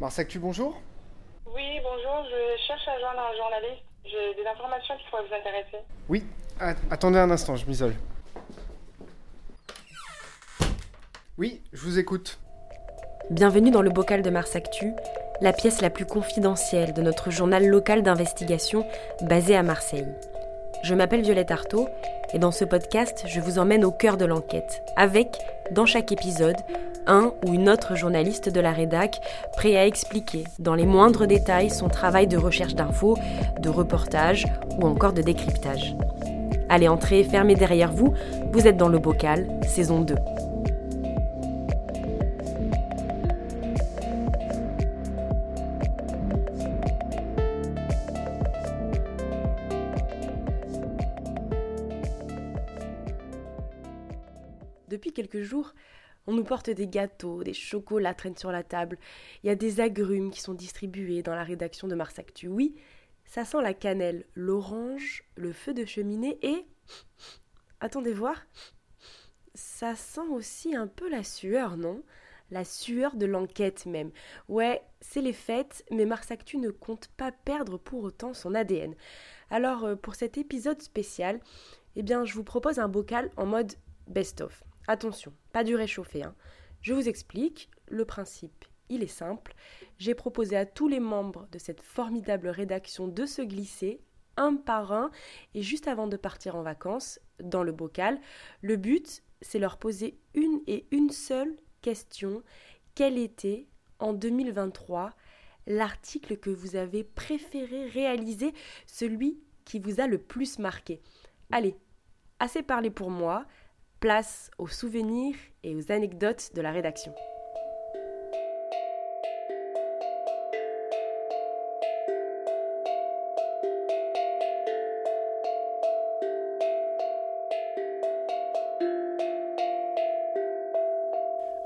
Marsactu, bonjour Oui, bonjour, je cherche à joindre un journaliste. J'ai des informations qui pourraient vous intéresser. Oui, attendez un instant, je m'isole. Oui, je vous écoute. Bienvenue dans le bocal de Marsactu, la pièce la plus confidentielle de notre journal local d'investigation basé à Marseille. Je m'appelle Violette Artaud et dans ce podcast, je vous emmène au cœur de l'enquête, avec, dans chaque épisode, un ou une autre journaliste de la rédac prêt à expliquer dans les moindres détails son travail de recherche d'infos, de reportage ou encore de décryptage. Allez, entrez, fermez derrière vous, vous êtes dans le bocal, saison 2. Depuis quelques jours, on nous porte des gâteaux, des chocolats traînent sur la table. Il y a des agrumes qui sont distribués dans la rédaction de Mars Actu. Oui, ça sent la cannelle, l'orange, le feu de cheminée et. Attendez voir. Ça sent aussi un peu la sueur, non? La sueur de l'enquête même. Ouais, c'est les fêtes, mais Mars Actu ne compte pas perdre pour autant son ADN. Alors, euh, pour cet épisode spécial, eh bien, je vous propose un bocal en mode best-of. Attention, pas du réchauffé. Hein. Je vous explique, le principe, il est simple. J'ai proposé à tous les membres de cette formidable rédaction de se glisser un par un et juste avant de partir en vacances, dans le bocal, le but, c'est leur poser une et une seule question. Quel était, en 2023, l'article que vous avez préféré réaliser, celui qui vous a le plus marqué? Allez, assez parlé pour moi. Place aux souvenirs et aux anecdotes de la rédaction.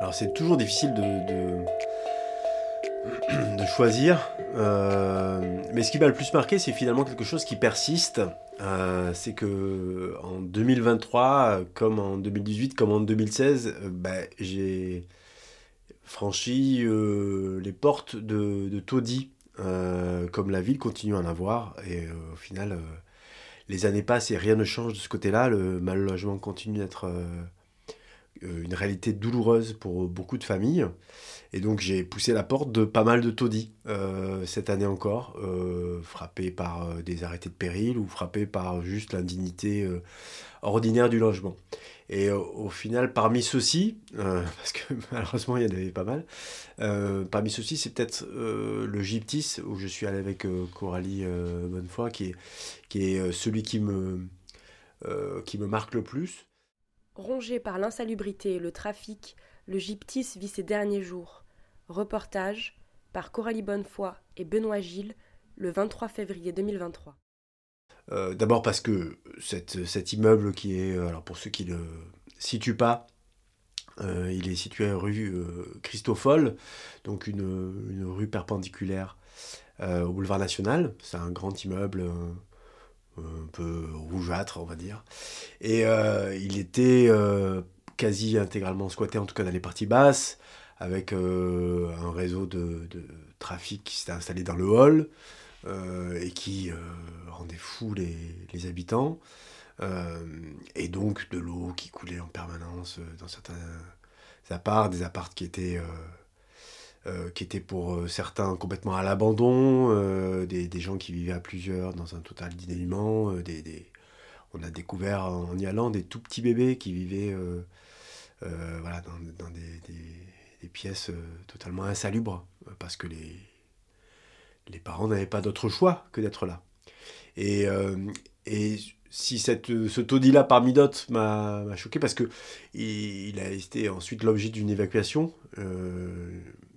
Alors c'est toujours difficile de, choisir, euh, mais ce qui m'a le plus marqué, c'est finalement quelque chose qui persiste euh, c'est que en 2023, comme en 2018, comme en 2016, euh, bah, j'ai franchi euh, les portes de, de Taudis, comme la ville continue à en avoir. Et au final, les années passent et rien ne change de ce côté-là. Le mal logement continue d'être une réalité douloureuse pour beaucoup de familles. Et donc j'ai poussé la porte de pas mal de taudis euh, cette année encore, euh, frappé par euh, des arrêtés de péril ou frappé par juste l'indignité ordinaire du logement. Et au final, parmi ceux-ci, parce que malheureusement il y en avait pas mal, parmi ceux-ci c'est peut-être le Gyptis où je suis allé avec Coralie Bonnefoy qui est, qui est celui qui me, qui me marque le plus. Rongé par l'insalubrité et le trafic, le Gyptis vit ses derniers jours. Reportage par Coralie Bonnefoy et Benoît Gilles le 23 février 2023. Euh, d'abord parce que cet immeuble qui est, euh, alors pour ceux qui ne le situent pas, euh, il est situé rue Christophol, donc une, rue perpendiculaire au boulevard national. C'est un grand immeuble un peu rougeâtre, on va dire. Et il était quasi intégralement squatté, en tout cas dans les parties basses avec euh, un réseau de, trafic qui s'était installé dans le hall euh, et qui euh, rendait fou les, habitants. et donc de l'eau qui coulait en permanence dans certains apparts, des apparts qui étaient, qui étaient pour certains complètement à l'abandon, des, gens qui vivaient à plusieurs dans un total d'inélument, des, on a découvert en y allant des tout petits bébés qui vivaient voilà, dans, des, des pièces euh, totalement insalubres, euh, parce que les, les parents n'avaient pas d'autre choix que d'être là. Et, euh, et si cette, ce taudis-là, parmi d'autres, m'a choqué, parce que il, a été ensuite l'objet d'une évacuation,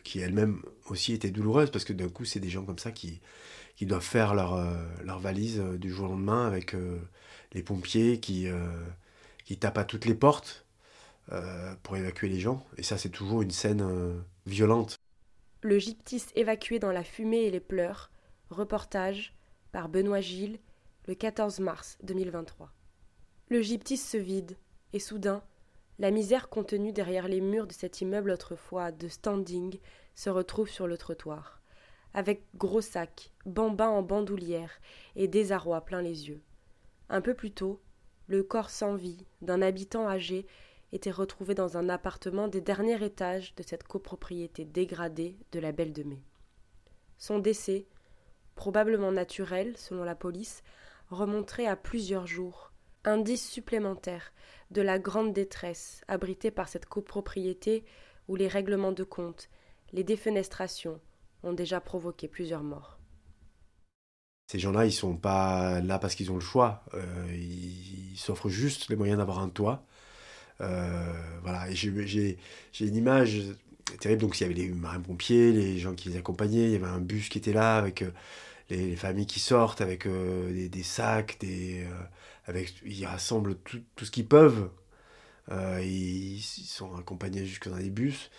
qui elle-même aussi était douloureuse, parce que d'un coup, c'est des gens comme ça qui, qui doivent faire leur, leur valise du jour au lendemain avec les pompiers qui, qui tapent à toutes les portes euh, pour évacuer les gens. Et ça, c'est toujours une scène euh, violente. Le gyptis évacué dans la fumée et les pleurs. Reportage par Benoît Gilles, le 14 mars 2023. Le gyptis se vide, et soudain, La misère contenue derrière les murs de cet immeuble autrefois de standing se retrouve sur le trottoir, avec gros sacs, bambins en bandoulière et désarroi plein les yeux. Un peu plus tôt, le corps sans vie d'un habitant âgé était retrouvé dans un appartement des derniers étages de cette copropriété dégradée de la Belle de Mai. Son décès, probablement naturel selon la police, remonterait à plusieurs jours, indice supplémentaire de la grande détresse abritée par cette copropriété où les règlements de compte, les défenestrations ont déjà provoqué plusieurs morts. Ces gens-là, ils sont pas là parce qu'ils ont le choix. Euh, ils s'offrent juste les moyens d'avoir un toit. Euh, voilà, j'ai une image terrible. Donc, il y avait les marins-pompiers, les gens qui les accompagnaient. Il y avait un bus qui était là avec euh, les, familles qui sortent, avec des, sacs, des, avec, ils rassemblent tout, tout ce qu'ils peuvent. Ils, ils, sont accompagnés jusque dans des bus.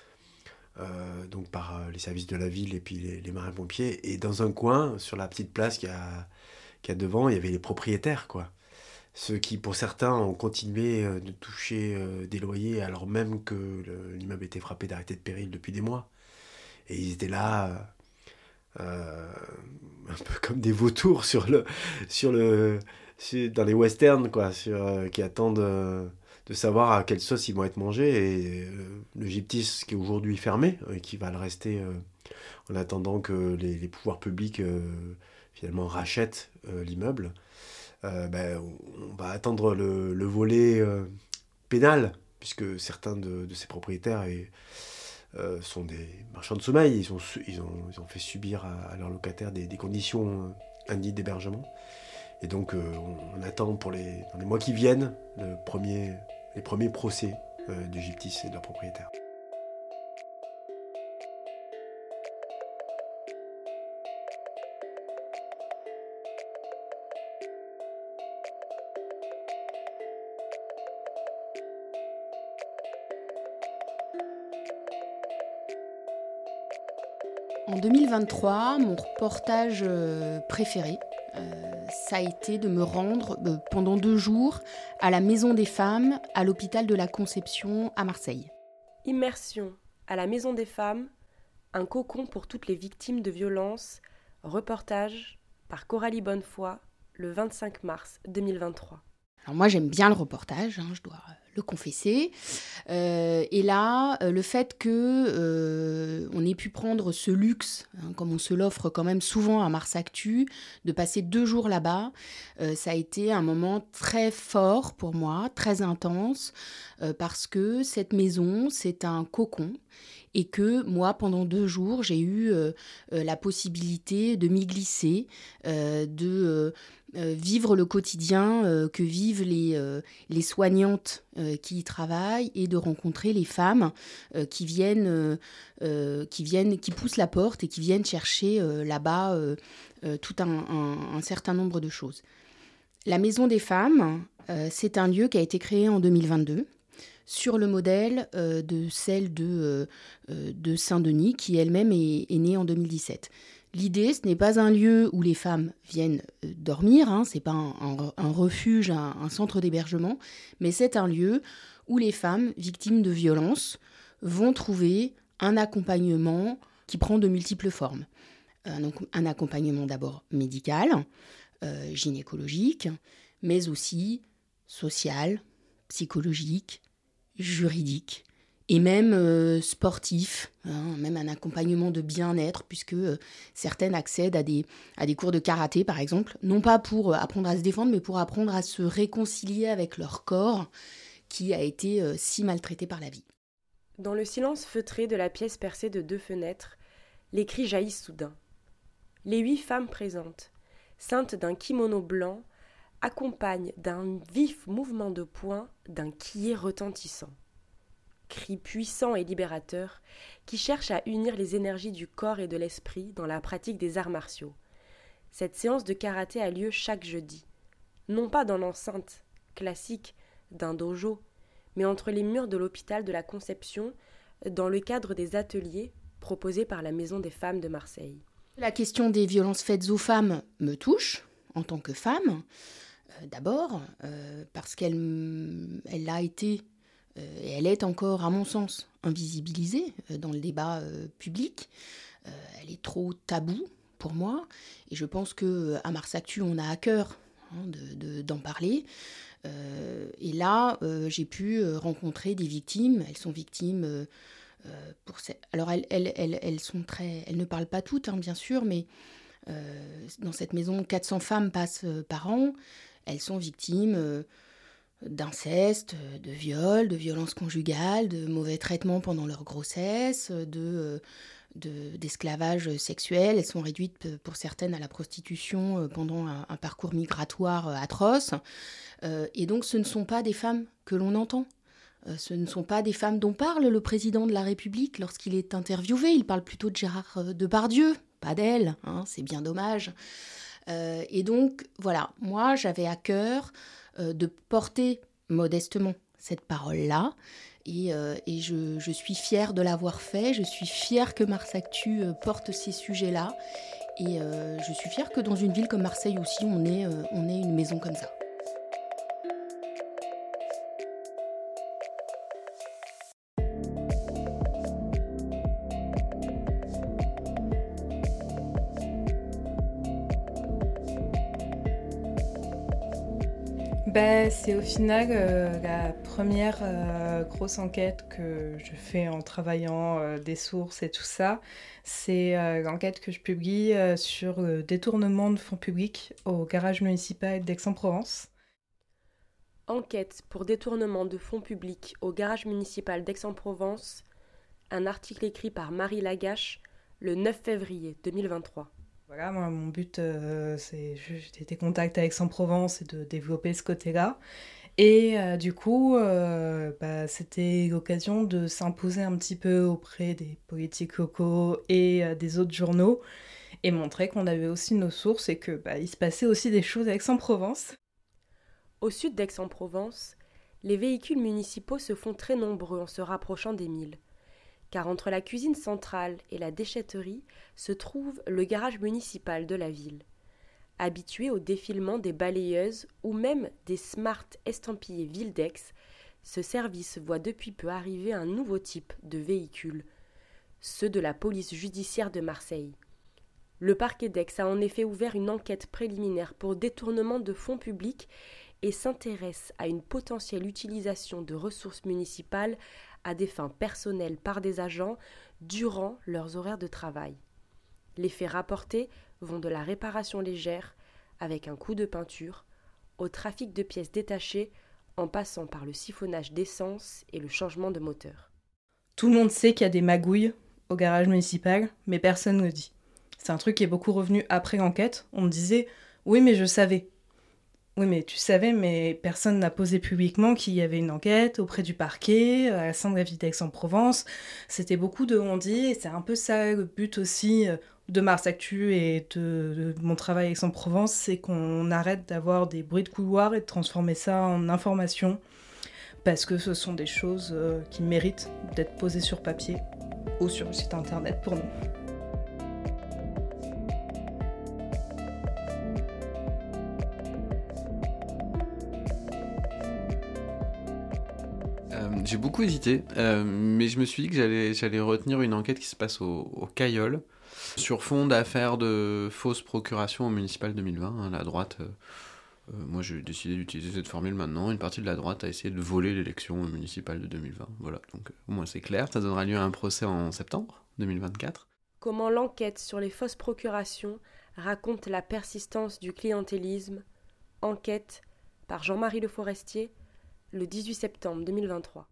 Euh, donc par euh, les services de la ville et puis les, marins-pompiers. Et dans un coin, sur la petite place qu'il y, a, devant, il y avait les propriétaires, quoi. Ceux qui, pour certains, ont continué euh, de toucher des loyers alors même que l'immeuble était frappé d'arrêté de péril depuis des mois. Et ils étaient là, un peu comme des vautours sur le, sur le, dans les westerns, quoi, sur, qui attendent de savoir à quelle sauce ils vont être mangés. Et euh, le Gyptis, qui est aujourd'hui fermé, et qui va le rester euh, en attendant que les, pouvoirs publics euh, finalement rachètent l'immeuble, ben, on, va attendre le, volet pénal, puisque certains de, ses propriétaires sont des marchands de sommeil. Ils ont, fait subir à, leurs locataires des, conditions indignes d'hébergement. Et donc, on, attend pour les, dans les mois qui viennent les premiers procès euh, du et de leurs propriétaires. En 2023, mon reportage euh, préféré, euh, ça a été de me rendre euh, pendant deux jours à la Maison des Femmes, à l'hôpital de la Conception à Marseille. Immersion à la Maison des Femmes, un cocon pour toutes les victimes de violences, reportage par Coralie Bonnefoy le 25 mars 2023. Alors moi j'aime bien le reportage, hein, je dois confesser. Euh, et là, euh, le fait que euh, on ait pu prendre ce luxe, hein, comme on se l'offre quand même souvent à Mars Actu, de passer deux jours là-bas, ça a été un moment très fort pour moi, très intense, parce que cette maison, c'est un cocon et que moi, pendant deux jours, j'ai eu la possibilité de m'y glisser, de euh, vivre le quotidien euh, que vivent les, euh, soignantes qui y travaillent et de rencontrer les femmes qui viennent, qui viennent, qui poussent la porte et qui viennent chercher là-bas tout un, un, certain nombre de choses. La Maison des Femmes, c'est un lieu qui a été créé en 2022 sur le modèle de celle de, de Saint-Denis, qui elle-même est, née en 2017. L'idée, ce n'est pas un lieu où les femmes viennent euh, dormir, hein, ce n'est pas un, refuge, un, centre d'hébergement, mais c'est un lieu où les femmes victimes de violences vont trouver un accompagnement qui prend de multiples formes. Un, accompagnement d'abord médical, euh, gynécologique, mais aussi social, psychologique, juridique, et même euh, sportif, hein, même un accompagnement de bien-être, puisque euh, certaines accèdent à des, à des cours de karaté, par exemple, non pas pour euh, apprendre à se défendre, mais pour apprendre à se réconcilier avec leur corps qui a été si maltraité par la vie. Dans le silence feutré de la pièce percée de deux fenêtres, les cris jaillissent soudain. Les huit femmes présentes, ceintes d'un kimono blanc, accompagnent d'un vif mouvement de poing d'un quillet retentissant cri puissant et libérateur, qui cherche à unir les énergies du corps et de l'esprit dans la pratique des arts martiaux. Cette séance de karaté a lieu chaque jeudi, non pas dans l'enceinte classique d'un dojo, mais entre les murs de l'hôpital de la Conception, dans le cadre des ateliers proposés par la Maison des femmes de Marseille. La question des violences faites aux femmes me touche en tant que femme, d'abord, euh, parce qu'elle elle a été et elle est encore, à mon sens, invisibilisée dans le débat public. elle est trop taboue pour moi, et je pense que à Mars Actu, on a à cœur hein, d'en parler. et là, j'ai pu rencontrer des victimes. Elles sont victimes pour Alors, elles, elles, elles, sont très... elles ne parlent pas toutes, hein, bien sûr, mais dans cette maison, 400 femmes passent par an. Elles sont victimes d'inceste, de viol, de violence conjugale, de mauvais traitements pendant leur grossesse, de d'esclavage sexuel. Elles sont réduites pour certaines à la prostitution pendant un, parcours migratoire atroce. et donc ce ne sont pas des femmes que l'on entend. Ce ne sont pas des femmes dont parle le président de la République lorsqu'il est interviewé. Il parle plutôt de Gérard Depardieu, pas d'elle, hein, c'est bien dommage. Et donc, voilà, moi j'avais à cœur euh, de porter modestement cette parole-là. Et, euh, je, suis fière de l'avoir fait, je suis fière que Mars Actu euh, porte ces sujets-là. Et je suis fière que dans une ville comme Marseille aussi, on ait une maison comme ça. Bah, c'est au final euh, la première euh, grosse enquête que je fais en travaillant euh, des sources et tout ça. C'est l'enquête que je publie sur le détournement de fonds publics au garage municipal d'Aix-en-Provence. Enquête pour détournement de fonds publics au garage municipal d'Aix-en-Provence. Un article écrit par Marie Lagache le 9 février 2023. Voilà, mon but, euh, c'est j'ai des contacts avec Aix-en-Provence et de développer ce côté-là. Et euh, du coup, euh, bah, c'était l'occasion de s'imposer un petit peu auprès des politiques locaux et des autres journaux et montrer qu'on avait aussi nos sources et que bah, il se passait aussi des choses à Aix-en-Provence. Au sud d'Aix-en-Provence, les véhicules municipaux se font très nombreux en se rapprochant des milles car entre la cuisine centrale et la déchetterie se trouve le garage municipal de la ville. Habitué au défilement des balayeuses ou même des smart estampillés Vildex, ce service voit depuis peu arriver un nouveau type de véhicule, ceux de la police judiciaire de Marseille. Le parquet d'Aix a en effet ouvert une enquête préliminaire pour détournement de fonds publics et s'intéresse à une potentielle utilisation de ressources municipales à des fins personnelles par des agents durant leurs horaires de travail. Les faits rapportés vont de la réparation légère, avec un coup de peinture, au trafic de pièces détachées, en passant par le siphonnage d'essence et le changement de moteur. Tout le monde sait qu'il y a des magouilles au garage municipal, mais personne ne dit. C'est un truc qui est beaucoup revenu après l'enquête. On me disait Oui, mais je savais. Oui, mais tu savais, mais personne n'a posé publiquement qu'il y avait une enquête auprès du parquet, à la sainte de Aix-en-Provence. C'était beaucoup de on-dit, et c'est un peu ça le but aussi euh, de Mars Actu et de, mon travail Aix-en-Provence, c'est qu'on arrête d'avoir des bruits de couloir et de transformer ça en information, parce que ce sont des choses euh, qui méritent d'être posées sur papier ou sur le site internet pour nous. J'ai beaucoup hésité, euh, mais je me suis dit que j'allais, retenir une enquête qui se passe au, au Caillol, sur fond d'affaires de fausses procurations au municipal 2020. Hein, la droite, euh, euh, moi j'ai décidé d'utiliser cette formule maintenant, une partie de la droite a essayé de voler l'élection municipale de 2020. Voilà, donc au moins c'est clair, ça donnera lieu à un procès en septembre 2024. Comment l'enquête sur les fausses procurations raconte la persistance du clientélisme? Enquête par Jean-Marie Le Forestier, le 18 septembre 2023.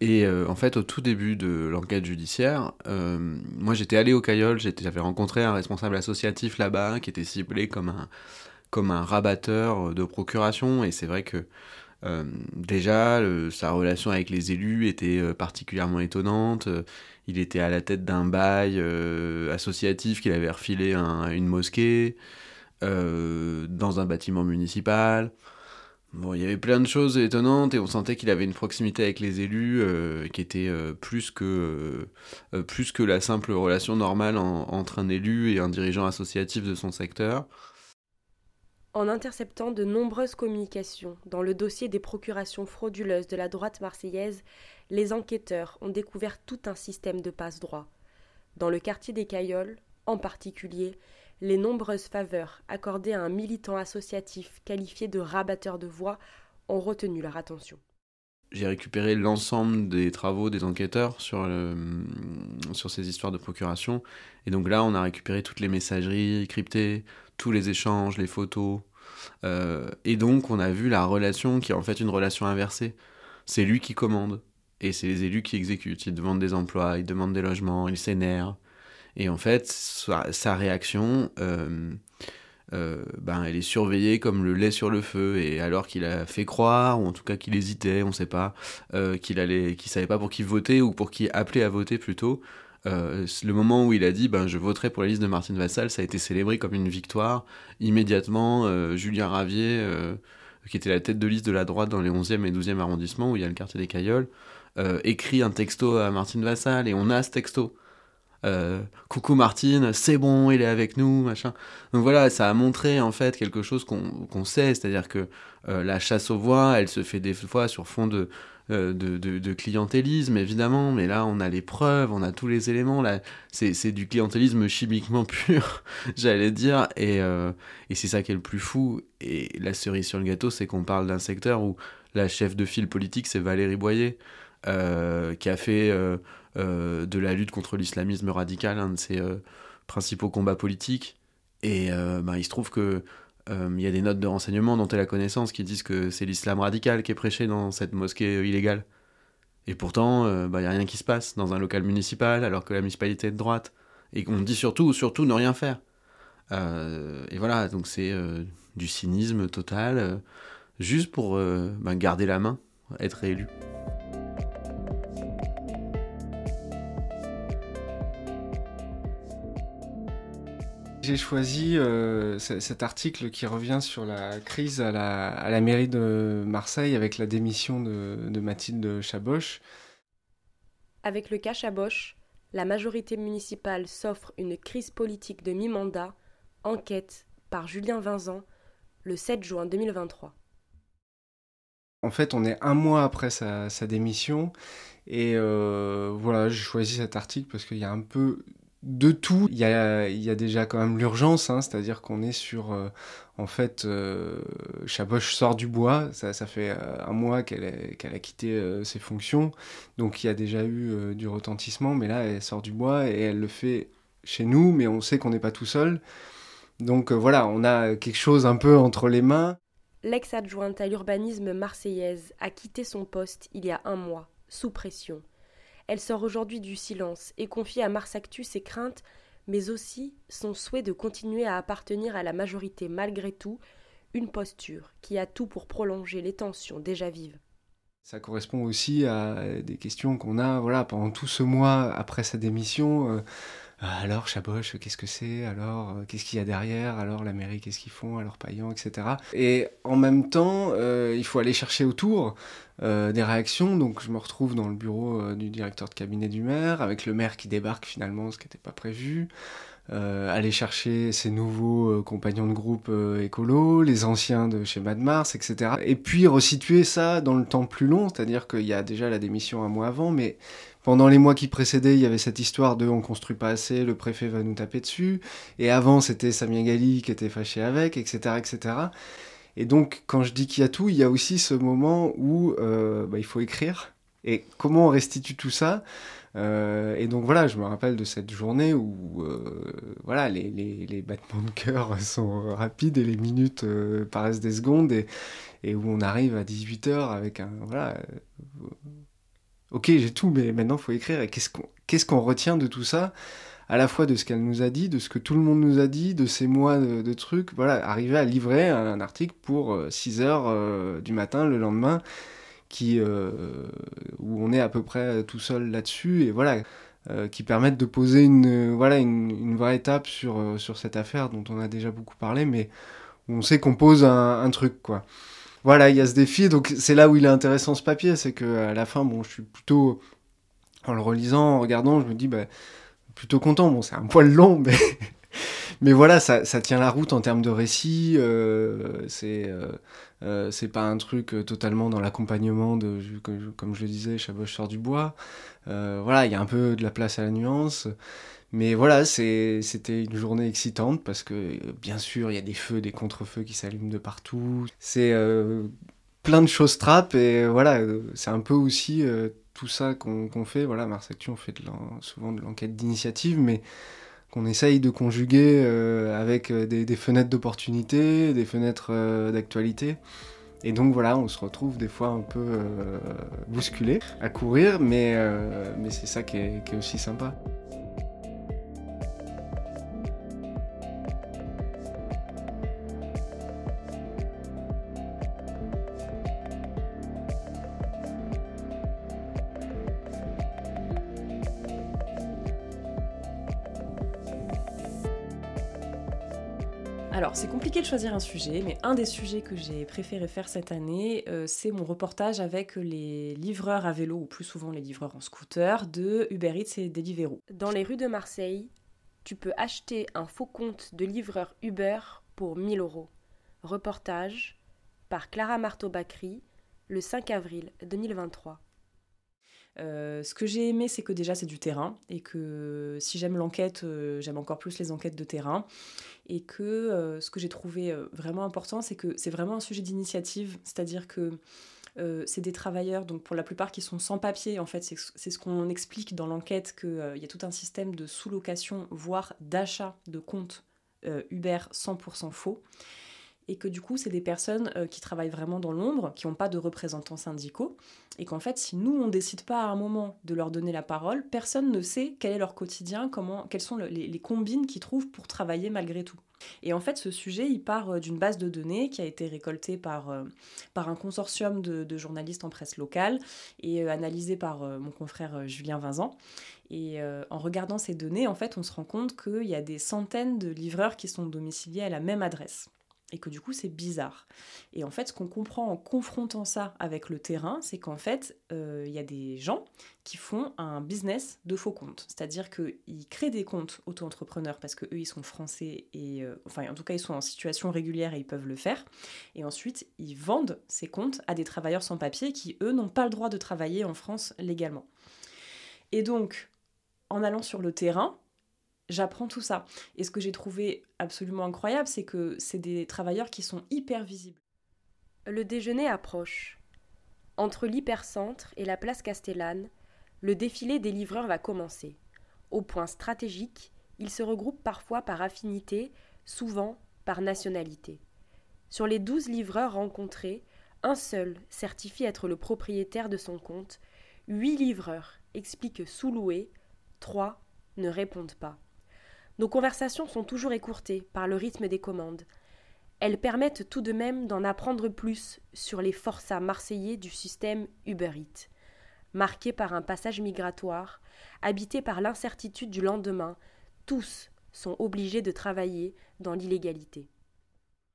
Et euh, en fait, au tout début de l'enquête judiciaire, euh, moi j'étais allé au Caillol, j'avais rencontré un responsable associatif là-bas qui était ciblé comme un, comme un rabatteur de procuration. Et c'est vrai que euh, déjà, sa relation avec les élus était particulièrement étonnante. Il était à la tête d'un bail associatif qu'il avait refilé à une mosquée, dans un bâtiment municipal. Bon, il y avait plein de choses étonnantes et on sentait qu'il avait une proximité avec les élus euh, qui était euh, plus, que, euh, plus que la simple relation normale entre un élu et un dirigeant associatif de son secteur. En interceptant de nombreuses communications dans le dossier des procurations frauduleuses de la droite marseillaise, les enquêteurs ont découvert tout un système de passe-droit. Dans le quartier des Cailloles, en particulier, les nombreuses faveurs accordées à un militant associatif qualifié de rabatteur de voix ont retenu leur attention. J'ai récupéré l'ensemble des travaux des enquêteurs sur, sur ces histoires de procuration. Et donc là, on a récupéré toutes les messageries cryptées, tous les échanges, les photos. Euh, et donc, on a vu la relation qui est en fait une relation inversée. C'est lui qui commande et c'est les élus qui exécutent. Ils demandent des emplois, ils demandent des logements, ils s'énervent. Et en fait, sa, réaction, euh, euh, ben, elle est surveillée comme le lait sur le feu. Et alors qu'il a fait croire, ou en tout cas qu'il hésitait, on ne sait pas, qu'il allait, qu'il savait pas pour qui voter ou pour qui appeler à voter plutôt, euh, le moment où il a dit ben, je voterai pour la liste de Martine Vassal, ça a été célébré comme une victoire. Immédiatement, euh, Julien Ravier, euh, qui était la tête de liste de la droite dans les 11e et 12e arrondissements, où il y a le quartier des Cailloles, écrit un texto à Martine Vassal, et on a ce texto. Coucou Martine, c'est bon, il est avec nous, machin. Donc voilà, ça a montré en fait quelque chose qu'on sait, c'est-à-dire que la chasse aux voix, elle se fait des fois sur fond de, euh, de, de, clientélisme, évidemment, mais là, on a les preuves, on a tous les éléments. Là, c'est du clientélisme chimiquement pur, j'allais dire, et, euh, et c'est ça qui est le plus fou. Et la cerise sur le gâteau, c'est qu'on parle d'un secteur où la chef de file politique, c'est Valérie Boyer, euh, qui a fait de la lutte contre l'islamisme radical un de ses principaux combats politiques. Et ben, il se trouve que euh, il y a des notes de renseignement dont elle a connaissance qui disent que c'est l'islam radical qui est prêché dans cette mosquée euh, illégale. Et pourtant, il euh, n'y bah, a rien qui se passe dans un local municipal alors que la municipalité est de droite. Et qu'on dit surtout, surtout ne rien faire. et voilà, donc c'est du cynisme total, juste pour bah, garder la main, être réélu. J'ai choisi euh, cet article qui revient sur la crise à la, mairie de Marseille avec la démission de, Mathilde Chaboche. Avec le cas Chaboche, la majorité municipale s'offre une crise politique de mi-mandat, enquête par Julien Vincent, le 7 juin 2023. En fait, on est un mois après sa, démission et euh, voilà, j'ai choisi cet article parce qu'il y a un peu de tout. Il y a, déjà quand même l'urgence, hein, c'est-à-dire qu'on est sur... Euh, en fait, euh, Chaboche sort du bois, ça, ça fait euh, un mois qu'elle a, quitté ses fonctions, donc il y a déjà eu du retentissement, mais là, elle sort du bois et elle le fait chez nous, mais on sait qu'on n'est pas tout seul. Donc voilà, on a quelque chose un peu entre les mains. L'ex-adjointe à l'urbanisme marseillaise a quitté son poste il y a un mois, sous pression. Elle sort aujourd'hui du silence et confie à Mars Actu ses craintes, mais aussi son souhait de continuer à appartenir à la majorité malgré tout, une posture qui a tout pour prolonger les tensions déjà vives. Ça correspond aussi à des questions qu'on a voilà, pendant tout ce mois après sa démission. Euh, alors Chaboche, qu'est-ce que c'est Alors euh, qu'est-ce qu'il y a derrière Alors la mairie, qu'est-ce qu'ils font Alors Payan, etc. Et en même temps, euh, il faut aller chercher autour euh, des réactions. Donc je me retrouve dans le bureau du directeur de cabinet du maire, avec le maire qui débarque finalement, ce qui n'était pas prévu. aller chercher ses nouveaux compagnons de groupe écolo, les anciens de chez Mad Mars, etc. Et puis resituer ça dans le temps plus long, c'est-à-dire qu'il y a déjà la démission un mois avant, mais pendant les mois qui précédaient, il y avait cette histoire de on construit pas assez, le préfet va nous taper dessus. Et avant, c'était Samia Gali qui était fâché avec, etc., etc. Et donc, quand je dis qu'il y a tout, il y a aussi ce moment où euh, bah, il faut écrire. Et comment on restitue tout ça euh, Et donc voilà, je me rappelle de cette journée où euh, voilà, les, battements de cœur sont rapides et les minutes paraissent des secondes et, et, où on arrive à 18h avec un voilà ok, j'ai tout, mais maintenant il faut écrire. Et qu'est-ce qu'on retient de tout ça? À la fois de ce qu'elle nous a dit, de ce que tout le monde nous a dit, de ces mois de, trucs, voilà, arriver à livrer un, article pour 6 euh, heures euh, du matin le lendemain, qui, euh, où on est à peu près tout seul là-dessus, et voilà, qui permettent de poser une, voilà, une, vraie étape sur, sur cette affaire dont on a déjà beaucoup parlé, mais où on sait qu'on pose un, un truc, quoi voilà, il y a ce défi. Donc c'est là où il est intéressant ce papier, c'est que à la fin, bon, je suis plutôt en le relisant, en regardant, je me dis, bah, plutôt content. Bon, c'est un poil long, mais voilà, ça, tient la route en termes de récit. Euh, c'est euh, c'est pas un truc totalement dans l'accompagnement de, comme je le disais, Chaboche sort du bois. voilà, il y a un peu de la place à la nuance. Mais voilà, c'était une journée excitante parce que, bien sûr, il y a des feux, des contre-feux qui s'allument de partout. C'est plein de choses trappent et voilà, c'est un peu aussi tout ça qu'on fait. Voilà, Mars Actu, on fait souvent de l'enquête d'initiative, mais qu'on essaye de conjuguer euh, avec euh, des, fenêtres d'opportunité, des fenêtres euh, d'actualité. Et donc voilà, on se retrouve des fois un peu bousculé à courir, mais, c'est ça qui est aussi sympa. Choisir un sujet, mais un des sujets que j'ai préféré faire cette année, euh, c'est mon reportage avec les livreurs à vélo, ou plus souvent les livreurs en scooter, de Uber Eats et Deliveroo. Dans les rues de Marseille, tu peux acheter un faux compte de livreur Uber pour 1000 euros. Reportage par Clara Marteau-Bacry, le 5 avril 2023. Euh, ce que j'ai aimé, c'est que déjà c'est du terrain et que si j'aime l'enquête, euh, j'aime encore plus les enquêtes de terrain. Et que euh, ce que j'ai trouvé vraiment important, c'est que c'est vraiment un sujet d'initiative, c'est-à-dire que c'est des travailleurs, donc pour la plupart qui sont sans papier, en fait, c'est ce qu'on explique dans l'enquête, qu'il y a tout un système de sous-location, voire d'achat de comptes Uber 100% faux et que du coup, c'est des personnes euh, qui travaillent vraiment dans l'ombre, qui n'ont pas de représentants syndicaux, et qu'en fait, si nous, on décide pas à un moment de leur donner la parole, personne ne sait quel est leur quotidien, comment, quelles sont les, combines qu'ils trouvent pour travailler malgré tout. Et en fait, ce sujet, il part euh, d'une base de données qui a été récoltée par, euh, par un consortium de, journalistes en presse locale et analysée par mon confrère Julien Vincent. Et en regardant ces données, en fait, on se rend compte qu'il y a des centaines de livreurs qui sont domiciliés à la même adresse et que du coup c'est bizarre. Et en fait, ce qu'on comprend en confrontant ça avec le terrain, c'est qu'en fait, euh, il y a des gens qui font un business de faux comptes. C'est-à-dire qu'ils créent des comptes auto-entrepreneurs parce qu'eux, ils sont français et, euh, enfin, en tout cas, ils sont en situation régulière et ils peuvent le faire. Et ensuite, ils vendent ces comptes à des travailleurs sans papier qui, eux, n'ont pas le droit de travailler en France légalement. Et donc, en allant sur le terrain, j'apprends tout ça. Et ce que j'ai trouvé absolument incroyable, c'est que c'est des travailleurs qui sont hyper visibles. Le déjeuner approche. Entre l'hypercentre et la place Castellane, le défilé des livreurs va commencer. Au point stratégique, ils se regroupent parfois par affinité, souvent par nationalité. Sur les douze livreurs rencontrés, un seul certifie être le propriétaire de son compte, huit livreurs expliquent sous-louer, trois ne répondent pas. Nos conversations sont toujours écourtées par le rythme des commandes. Elles permettent tout de même d'en apprendre plus sur les forçats marseillais du système Uber Eats. Marqués par un passage migratoire, habités par l'incertitude du lendemain, tous sont obligés de travailler dans l'illégalité.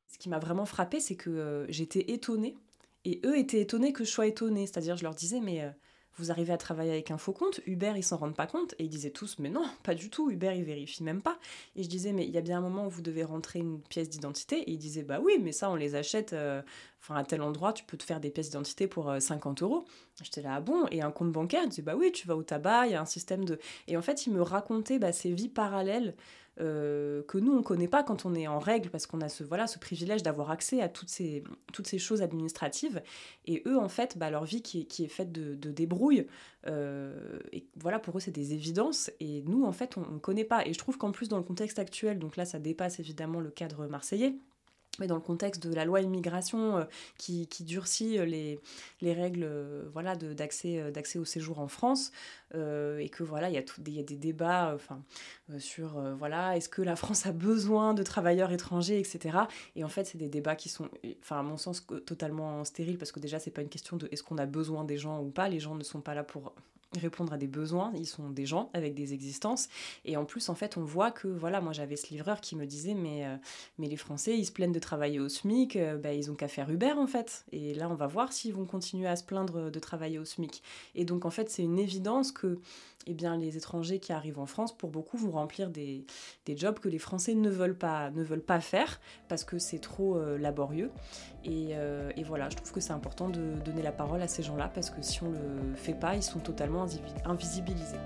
Ce qui m'a vraiment frappé, c'est que euh, j'étais étonnée, et eux étaient étonnés que je sois étonnée. C'est-à-dire, je leur disais, mais euh, vous arrivez à travailler avec un faux compte, Uber ils s'en rendent pas compte et ils disaient tous mais non pas du tout, Uber il vérifie même pas. Et je disais mais il y a bien un moment où vous devez rentrer une pièce d'identité et ils disaient bah oui mais ça on les achète euh, enfin à tel endroit tu peux te faire des pièces d'identité pour 50 euh, euros. J'étais là ah bon? Et un compte bancaire ils disaient bah oui tu vas au tabac il y a un système de et en fait ils me racontaient bah, ces vies parallèles euh, que nous on connaît pas quand on est en règle parce qu'on a ce voilà ce privilège d'avoir accès à toutes ces toutes ces choses administratives. Et eux en fait bah, leur vie qui est, qui est faite de, de débrouille euh, et voilà pour eux c'est des évidences. Et nous en fait on, ne connaît pas. Et je trouve qu'en plus dans le contexte actuel donc là ça dépasse évidemment le cadre marseillais mais dans le contexte de la loi immigration euh, qui, durcit euh, les, les règles euh, d'accès, au séjour en France, et que voilà, il y, a tout, y a des débats sur voilà, est-ce que la France a besoin de travailleurs étrangers, etc. Et en fait, c'est des débats qui sont, enfin, à mon sens, totalement stériles, parce que déjà, c'est pas une question de est-ce qu'on a besoin des gens ou pas, les gens ne sont pas là pour répondre à des besoins, ils sont des gens avec des existences. Et en plus en fait on voit que voilà moi j'avais ce livreur qui me disait mais euh, mais les Français ils se plaignent de travailler au SMIC euh, bah, ils ont qu'à faire Uber en fait. Et là on va voir s'ils vont continuer à se plaindre de travailler au SMIC. Et donc en fait c'est une évidence que eh bien, les étrangers qui arrivent en France, pour beaucoup, vont remplir des, des jobs que les Français ne veulent pas, ne veulent pas faire parce que c'est trop euh, laborieux. Et, et, voilà, je trouve que c'est important de donner la parole à ces gens-là parce que si on le fait pas, ils sont totalement invisibilisés.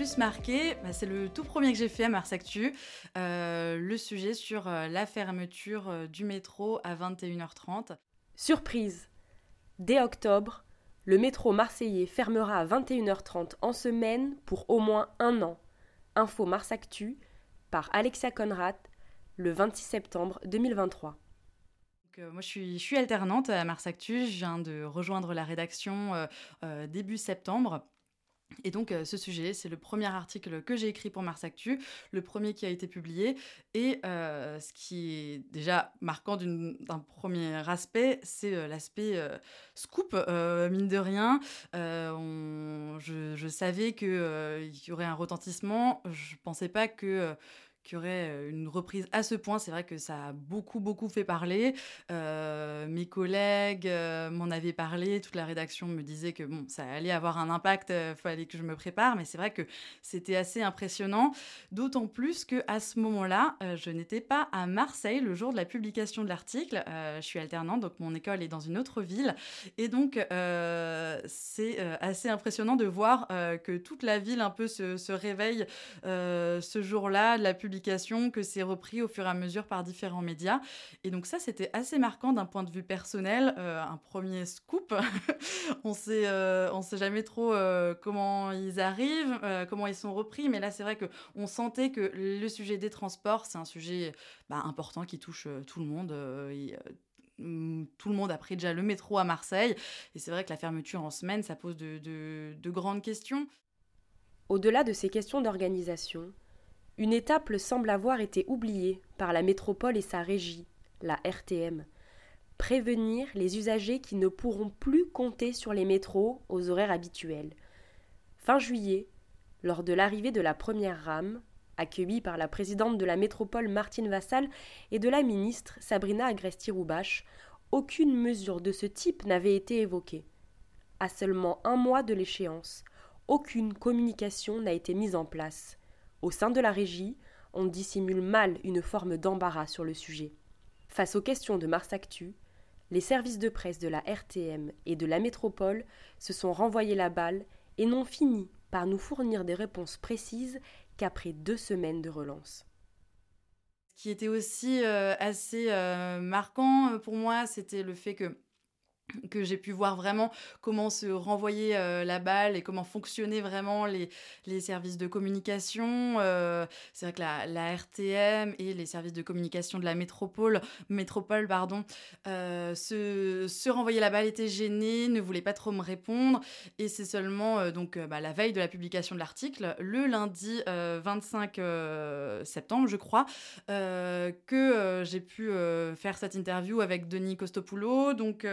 Plus marqué, bah, c'est le tout premier que j'ai fait à Mars Actu, euh, le sujet sur euh, la fermeture euh, du métro à 21h30. Surprise Dès octobre, le métro marseillais fermera à 21h30 en semaine pour au moins un an. Info Mars Actu par Alexia Conrad le 26 septembre 2023. moi, je suis, je suis, alternante à Mars Actu. Je viens de rejoindre la rédaction début septembre. Et donc, euh, ce sujet, c'est le premier article que j'ai écrit pour Mars Actu, le premier qui a été publié. Et euh, ce qui est déjà marquant d'un premier aspect, c'est euh, l'aspect scoop, mine de rien. je, je, savais qu'il y aurait un retentissement. Je ne pensais pas que qu'il y aurait une reprise à ce point. C'est vrai que ça a beaucoup, beaucoup fait parler. Mes collègues m'en avaient parlé, toute la rédaction me disait que bon, ça allait avoir un impact, il fallait que je me prépare, mais c'est vrai que c'était assez impressionnant, d'autant plus que à ce moment-là, je n'étais pas à Marseille le jour de la publication de l'article. je suis alternante, donc mon école est dans une autre ville, et donc c'est assez impressionnant de voir que toute la ville un peu se, se réveille ce jour-là de la publication que c'est repris au fur et à mesure par différents médias. Et donc ça, c'était assez marquant d'un point de vue personnel. Euh, un premier scoop. on sait, euh, on sait jamais trop euh, comment ils arrivent, comment ils sont repris. Mais là, c'est vrai que on sentait que le sujet des transports, c'est un sujet bah, important qui touche tout le monde. Tout le monde a pris déjà le métro à Marseille. Et c'est vrai que la fermeture en semaine, ça pose de grandes questions. Au-delà de ces questions d'organisation, une étape semble avoir été oubliée par la métropole et sa régie, la RTM. Prévenir les usagers qui ne pourront plus compter sur les métros aux horaires habituels. Fin juillet, lors de l'arrivée de la première rame, accueillie par la présidente de la métropole Martine Vassal et de la ministre Sabrina Agresti-Roubache, aucune mesure de ce type n'avait été évoquée. À seulement un mois de l'échéance, aucune communication n'a été mise en place. Au sein de la régie, on dissimule mal une forme d'embarras sur le sujet. Face aux questions de Mars Actu, les services de presse de la RTM et de la métropole se sont renvoyés la balle et n'ont fini par nous fournir des réponses précises qu'après deux semaines de relance. Ce qui était aussi euh, assez euh, marquant euh, pour moi, c'était le fait que que j'ai pu voir vraiment comment se renvoyer euh, la balle et comment fonctionnaient vraiment les, les services de communication. Euh, c'est vrai que la, RTM et les services de communication de la métropole, métropole pardon, euh, se, se renvoyer la balle étaient gênés, ne voulaient pas trop me répondre. Et c'est seulement donc bah, la veille de la publication de l'article, le lundi 25 septembre, je crois, que j'ai pu faire cette interview avec Denis Costopoulou. Donc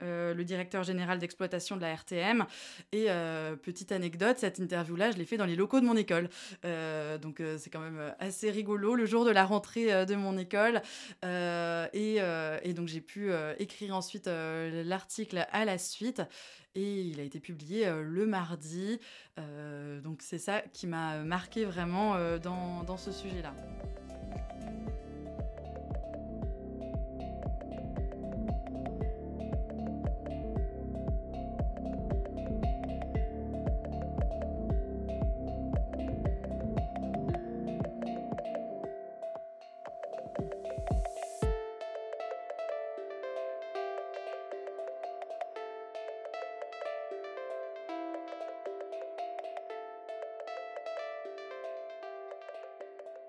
le directeur général d'exploitation de la RTM. Et euh, petite anecdote, cette interview-là, je l'ai fait dans les locaux de mon école. Euh, donc c'est quand même assez rigolo, le jour de la rentrée de mon école. Et, donc j'ai pu écrire ensuite l'article à la suite. Et il a été publié le mardi. donc c'est ça qui m'a marqué vraiment dans ce sujet-là.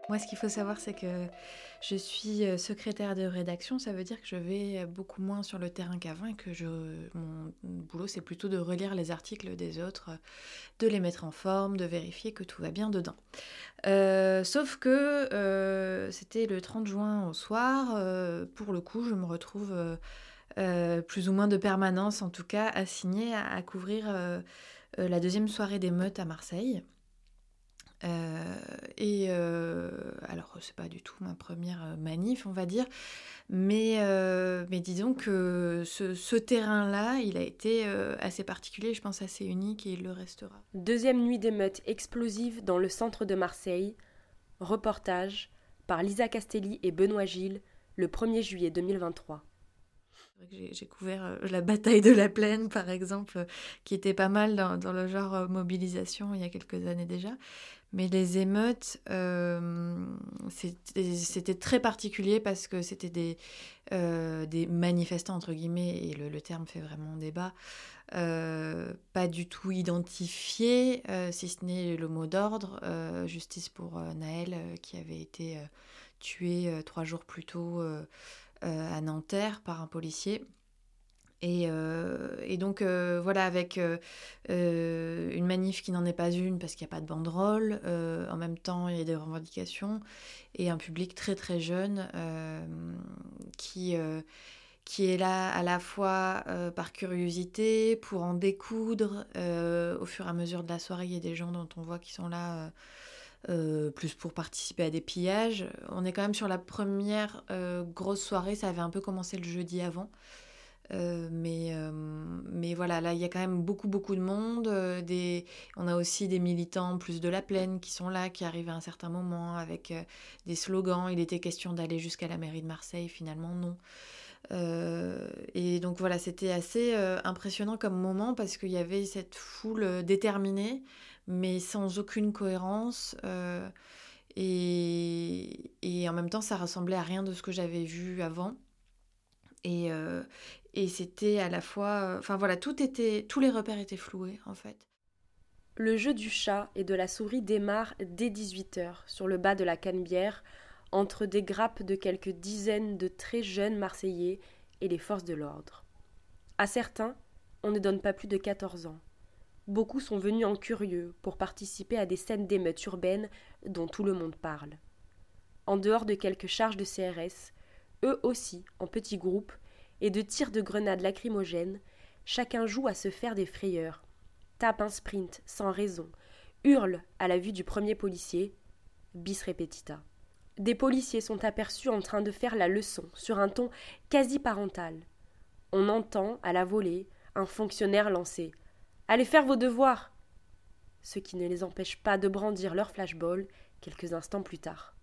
Moi, ce qu'il faut savoir, c'est que je suis euh, secrétaire de rédaction. Ça veut dire que je vais beaucoup moins sur le terrain qu'avant et que je, mon boulot, c'est plutôt de relire les articles des autres, de les mettre en forme, de vérifier que tout va bien dedans. Euh, sauf que euh, c'était le 30 juin au soir. pour le coup, je me retrouve plus ou moins de permanence, en tout cas, assignée à, à couvrir la deuxième soirée d'émeute à Marseille. Euh, et euh, alors, c'est pas du tout ma première euh, manif, on va dire, mais, mais disons que ce, terrain-là, il a été assez particulier, je pense assez unique et il le restera. Deuxième nuit d'émeute explosive dans le centre de Marseille. Reportage par Lisa Castelli et Benoît Gilles le 1er juillet 2023. J'ai couvert la bataille de la plaine, par exemple, qui était pas mal dans, dans, le genre mobilisation il y a quelques années déjà. Mais les émeutes, euh, c'était très particulier parce que c'était des, euh, manifestants, entre guillemets, et le, terme fait vraiment débat, euh, pas du tout identifiés, si ce n'est le mot d'ordre, justice pour Naël, qui avait été tué trois jours plus tôt à Nanterre par un policier. Euh, et, donc euh, voilà, avec euh, une manif qui n'en est pas une parce qu'il n'y a pas de banderole, en même temps il y a des revendications, et un public très très jeune qui, qui est là à la fois par curiosité, pour en découdre. au fur et à mesure de la soirée, il y a des gens dont on voit qui sont là. plus pour participer à des pillages. On est quand même sur la première grosse soirée, ça avait un peu commencé le jeudi avant. Euh, mais, euh, mais voilà, là, il y a quand même beaucoup, beaucoup de monde. Euh, des... On a aussi des militants plus de la plaine qui sont là, qui arrivent à un certain moment avec des slogans. Il était question d'aller jusqu'à la mairie de Marseille, finalement, non. et donc voilà, c'était assez impressionnant comme moment parce qu'il y avait cette foule déterminée, mais sans aucune cohérence. Et, et, en même temps, ça ressemblait à rien de ce que j'avais vu avant. Et, et c'était à la fois. Euh, enfin voilà, tout était, tous les repères étaient floués en fait. Le jeu du chat et de la souris démarre dès 18h sur le bas de la Canebière, entre des grappes de quelques dizaines de très jeunes Marseillais et les forces de l'ordre. À certains, on ne donne pas plus de 14 ans. Beaucoup sont venus en curieux pour participer à des scènes d'émeutes urbaines dont tout le monde parle. En dehors de quelques charges de CRS, eux aussi, en petits groupes, et de tirs de grenades lacrymogènes, chacun joue à se faire des frayeurs, tape un sprint sans raison, hurle à la vue du premier policier, bis repetita. Des policiers sont aperçus en train de faire la leçon sur un ton quasi parental. On entend, à la volée, un fonctionnaire lancer Allez faire vos devoirs ce qui ne les empêche pas de brandir leur flashball quelques instants plus tard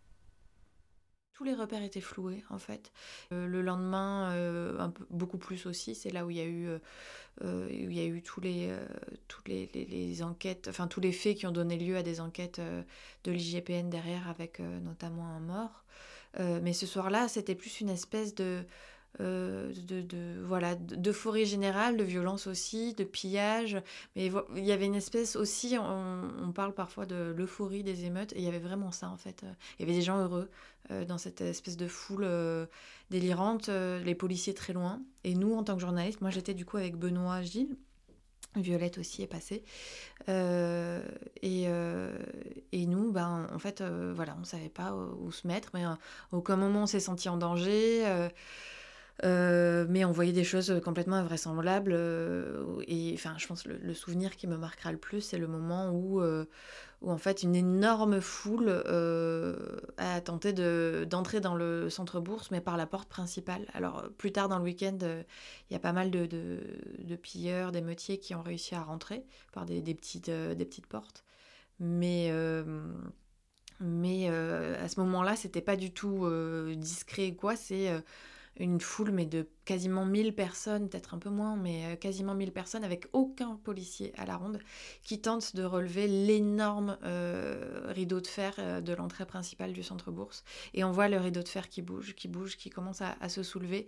tous les repères étaient floués en fait. Euh, le lendemain, euh, beaucoup plus aussi, c'est là où il y a eu, euh, tous les, toutes enquêtes, enfin tous les faits qui ont donné lieu à des enquêtes de l'IGPN derrière avec notamment un mort. mais ce soir-là, c'était plus une espèce de euh, de, voilà, d'euphorie générale, de violence aussi, de pillage. Mais il y avait une espèce aussi, on, parle parfois de l'euphorie des émeutes, et il y avait vraiment ça en fait. Il y avait des gens heureux euh, dans cette espèce de foule euh, délirante, les policiers très loin. Et nous, en tant que journalistes, moi j'étais du coup avec Benoît Gilles. Violette aussi est passée. et, et, nous, ben, en fait, voilà, on ne savait pas où, se mettre, mais à aucun moment on s'est senti en danger. Euh, mais on voyait des choses complètement invraisemblables. Euh, et enfin, je pense le, le souvenir qui me marquera le plus, c'est le moment où, euh, où en fait une énorme foule a tenté d'entrer dans le centre bourse, mais par la porte principale. Alors plus tard dans le week-end, il y a pas mal de, de, de pilleurs, d'émeutiers qui ont réussi à rentrer par des, des petites, des petites portes. Mais mais à ce moment-là, c'était pas du tout discret quoi. C'est une foule, mais de quasiment 1000 personnes, peut-être un peu moins, mais euh, quasiment 1000 personnes, avec aucun policier à la ronde, qui tentent de relever l'énorme euh, rideau de fer euh, de l'entrée principale du centre bourse. Et on voit le rideau de fer qui bouge, qui bouge, qui commence à, se soulever.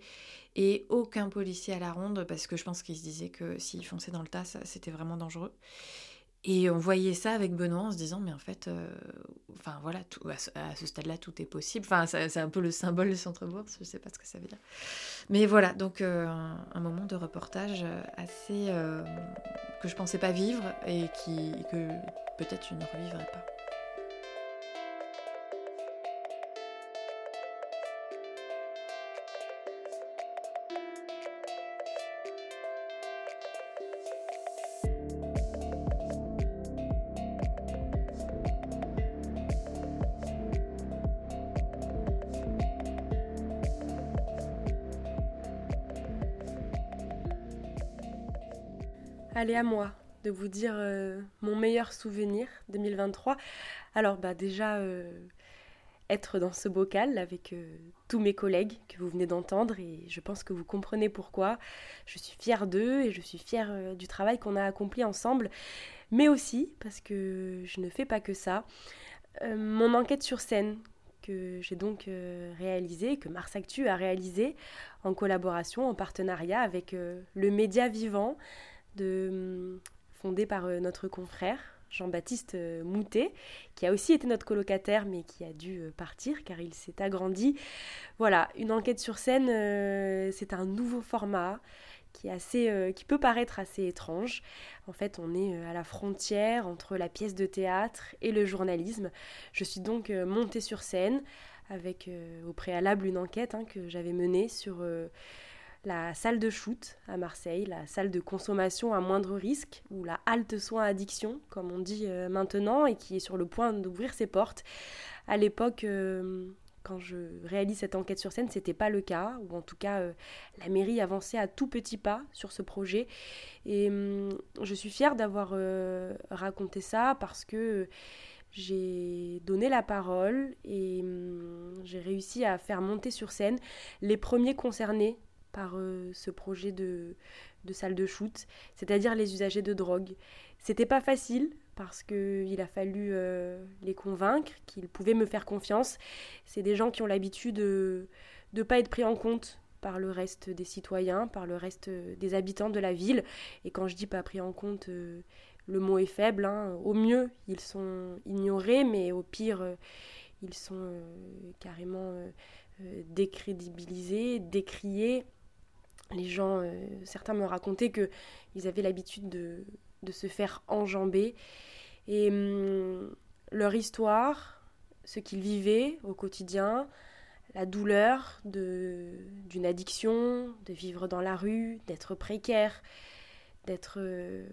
Et aucun policier à la ronde, parce que je pense qu'ils se disaient que s'ils fonçaient dans le tas, c'était vraiment dangereux. Et on voyait ça avec Benoît en se disant, mais en fait, euh, enfin voilà, à ce, stade-là, tout est possible. Enfin, c'est un peu le symbole du centre-bourse, je ne sais pas ce que ça veut dire. Mais voilà, donc euh, un, moment de reportage assez que je pensais pas vivre et qui, que peut-être je ne revivrai pas. Allez à moi de vous dire euh, mon meilleur souvenir 2023. Alors bah déjà euh, être dans ce bocal avec euh, tous mes collègues que vous venez d'entendre et je pense que vous comprenez pourquoi. Je suis fière d'eux et je suis fière du travail qu'on a accompli ensemble, mais aussi parce que je ne fais pas que ça. mon enquête sur scène que j'ai donc réalisée, que Mars Actu a réalisé en collaboration, en partenariat avec le média vivant, de, hum, fondé par euh, notre confrère Jean-Baptiste euh, Moutet, qui a aussi été notre colocataire, mais qui a dû euh, partir car il s'est agrandi. Voilà, une enquête sur scène, c'est un nouveau format qui peut paraître assez étrange. En fait, on est à la frontière entre la pièce de théâtre et le journalisme. Je suis donc montée sur scène avec au préalable une enquête hein, que j'avais menée sur la salle de shoot à Marseille, la salle de consommation à moindre risque, ou la halte soins addiction, comme on dit euh, maintenant, et qui est sur le point d'ouvrir ses portes. À l'époque, euh, quand je réalise cette enquête sur scène, c'était pas le cas, ou en tout cas, euh, la mairie avançait à tout petits pas sur ce projet. Et hum, je suis fière d'avoir raconté ça parce que j'ai donné la parole et hum, j'ai réussi à faire monter sur scène les premiers concernés par euh, ce projet de, salle de shoot, c'est-à-dire les usagers de drogue. C'était pas facile parce qu'il a fallu euh, les convaincre qu'ils pouvaient me faire confiance. C'est des gens qui ont l'habitude de ne pas être pris en compte par le reste des citoyens, par le reste des habitants de la ville. Et quand je dis pas pris en compte, euh, le mot est faible. Hein. Au mieux, ils sont ignorés, mais au pire, ils sont carrément décrédibilisés, décriés les gens, euh, certains me racontaient qu'ils avaient l'habitude de, se faire enjamber. Et hum, leur histoire, ce qu'ils vivaient au quotidien, la douleur d'une addiction, de vivre dans la rue, d'être précaire, d'être euh,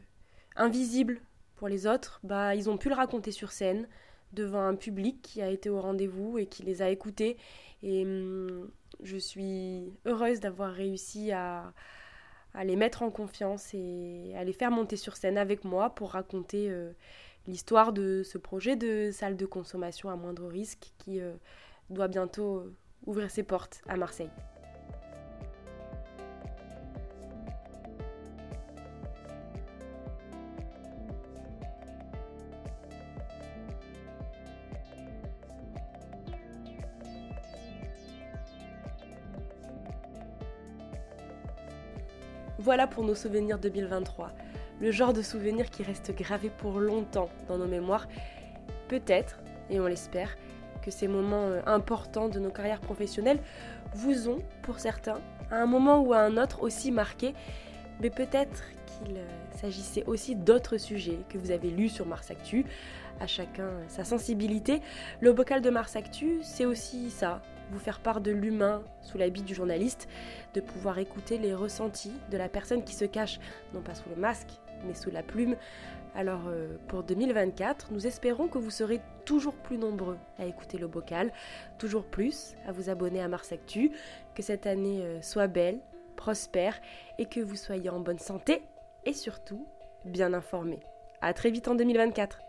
invisible pour les autres, bah, ils ont pu le raconter sur scène devant un public qui a été au rendez-vous et qui les a écoutés. Et hum, je suis heureuse d'avoir réussi à, les mettre en confiance et à les faire monter sur scène avec moi pour raconter euh, l'histoire de ce projet de salle de consommation à moindre risque qui euh, doit bientôt euh, ouvrir ses portes à Marseille. Voilà pour nos souvenirs 2023. Le genre de souvenirs qui reste gravé pour longtemps dans nos mémoires. Peut-être, et on l'espère, que ces moments euh, importants de nos carrières professionnelles vous ont, pour certains, à un moment ou à un autre aussi marqué. Mais peut-être qu'il euh, s'agissait aussi d'autres sujets que vous avez lus sur Mars Actu. À chacun sa sensibilité. Le bocal de Mars Actu, c'est aussi ça, vous faire part de l'humain sous l'habit du journaliste, de pouvoir écouter les ressentis de la personne qui se cache, non pas sous le masque, mais sous la plume. Alors euh, pour 2024, nous espérons que vous serez toujours plus nombreux à écouter le bocal, toujours plus à vous abonner à Mars Actu, que cette année euh, soit belle, prospère et que vous soyez en bonne santé et surtout bien informés. A très vite en 2024